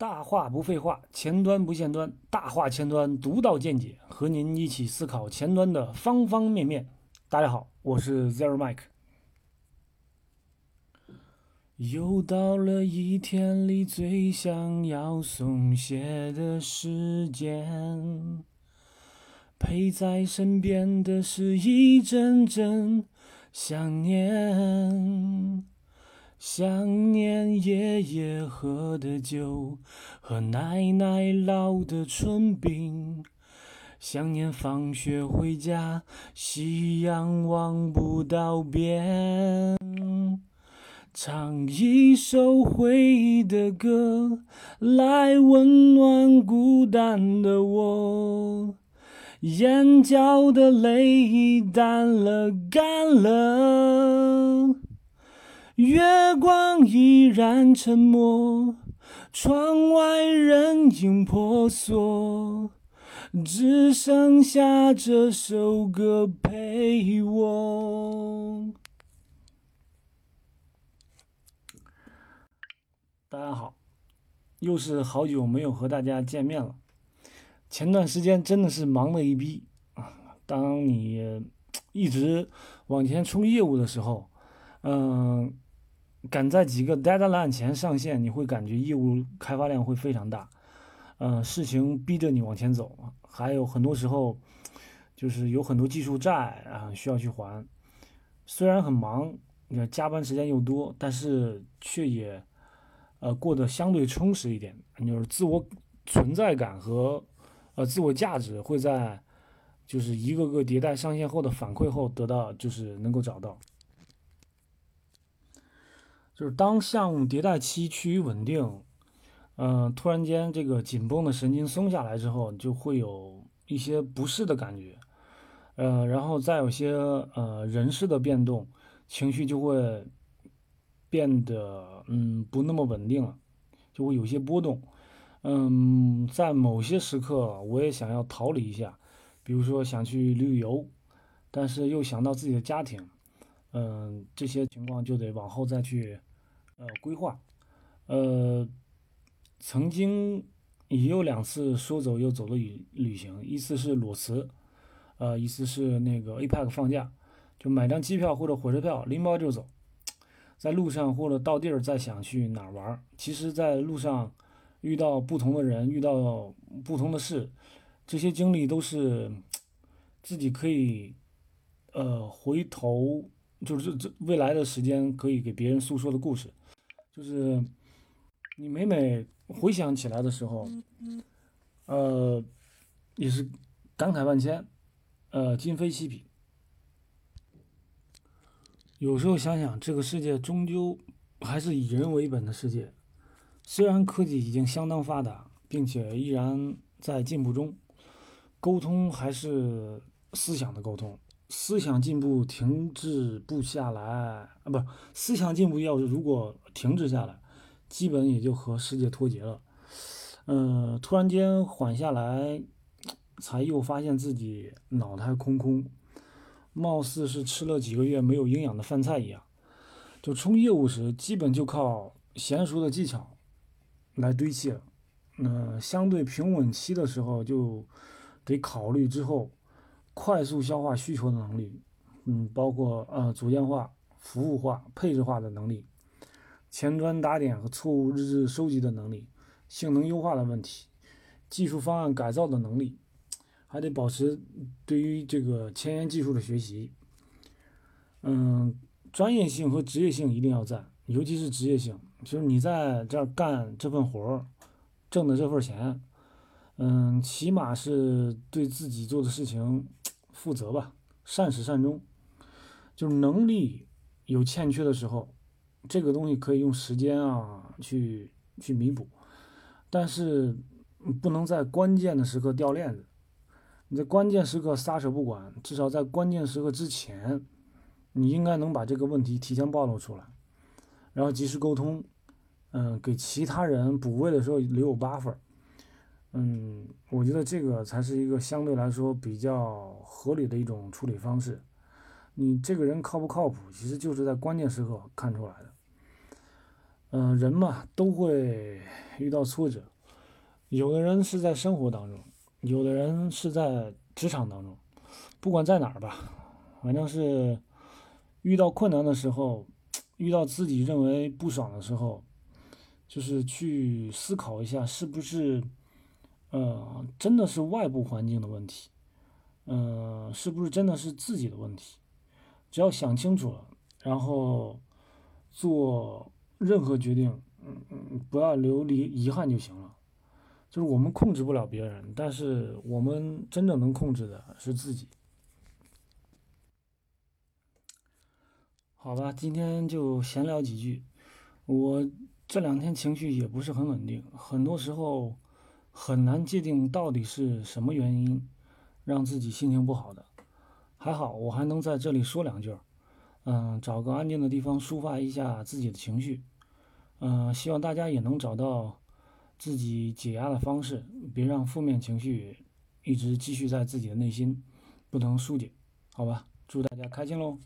大话不废话，前端不限端，大话前端独到见解，和您一起思考前端的方方面面。大家好，我是 Zero Mike。又到了一天里最想要松懈的时间，陪在身边的是一阵阵想念。想念爷爷喝的酒和奶奶烙的春饼，想念放学回家，夕阳望不到边。唱一首回忆的歌，来温暖孤单的我。眼角的泪已淡了，干了。月光依然沉默，窗外人影婆娑，只剩下这首歌陪我。大家好，又是好久没有和大家见面了。前段时间真的是忙了一逼啊！当你一直往前冲业务的时候，嗯。赶在几个 deadline 前上线，你会感觉业务开发量会非常大，嗯，事情逼着你往前走，还有很多时候就是有很多技术债啊需要去还。虽然很忙，你加班时间又多，但是却也呃过得相对充实一点，就是自我存在感和呃自我价值会在就是一个个迭代上线后的反馈后得到，就是能够找到。就是当项目迭代期趋于稳定，嗯，突然间这个紧绷的神经松下来之后，就会有一些不适的感觉，呃，然后再有些呃人事的变动，情绪就会变得嗯不那么稳定了，就会有些波动，嗯，在某些时刻我也想要逃离一下，比如说想去旅游，但是又想到自己的家庭，嗯，这些情况就得往后再去。呃，规划，呃，曾经也有两次说走又走的旅旅行，一次是裸辞，呃，一次是那个 APEC 放假，就买张机票或者火车票，拎包就走，在路上或者到地儿再想去哪儿玩，其实，在路上遇到不同的人，遇到不同的事，这些经历都是自己可以，呃，回头就是这这未来的时间可以给别人诉说的故事。就是你每每回想起来的时候，呃，也是感慨万千，呃，今非昔比。有时候想想，这个世界终究还是以人为本的世界。虽然科技已经相当发达，并且依然在进步中，沟通还是思想的沟通。思想进步停滞不下来啊，不，思想进步要是如果停滞下来，基本也就和世界脱节了。嗯，突然间缓下来，才又发现自己脑袋空空，貌似是吃了几个月没有营养的饭菜一样。就冲业务时，基本就靠娴熟的技巧来堆砌了。那相对平稳期的时候，就得考虑之后。快速消化需求的能力，嗯，包括呃组件化、服务化、配置化的能力，前端打点和错误日志收集的能力，性能优化的问题，技术方案改造的能力，还得保持对于这个前沿技术的学习，嗯，专业性和职业性一定要在，尤其是职业性，就是你在这儿干这份活儿，挣的这份钱。嗯，起码是对自己做的事情负责吧，善始善终。就是能力有欠缺的时候，这个东西可以用时间啊去去弥补，但是不能在关键的时刻掉链子。你在关键时刻撒手不管，至少在关键时刻之前，你应该能把这个问题提前暴露出来，然后及时沟通，嗯，给其他人补位的时候留有 buffer。嗯，我觉得这个才是一个相对来说比较合理的一种处理方式。你这个人靠不靠谱，其实就是在关键时刻看出来的。嗯，人嘛都会遇到挫折，有的人是在生活当中，有的人是在职场当中，不管在哪儿吧，反正是遇到困难的时候，遇到自己认为不爽的时候，就是去思考一下，是不是，呃，真的是外部环境的问题，嗯，是不是真的是自己的问题？只要想清楚了，然后做。任何决定，嗯嗯，不要留离遗憾就行了。就是我们控制不了别人，但是我们真正能控制的是自己。好吧，今天就闲聊几句。我这两天情绪也不是很稳定，很多时候很难界定到底是什么原因让自己心情不好的。还好我还能在这里说两句，嗯，找个安静的地方抒发一下自己的情绪。嗯，希望大家也能找到自己解压的方式，别让负面情绪一直积蓄在自己的内心，不能疏解，好吧？祝大家开心喽！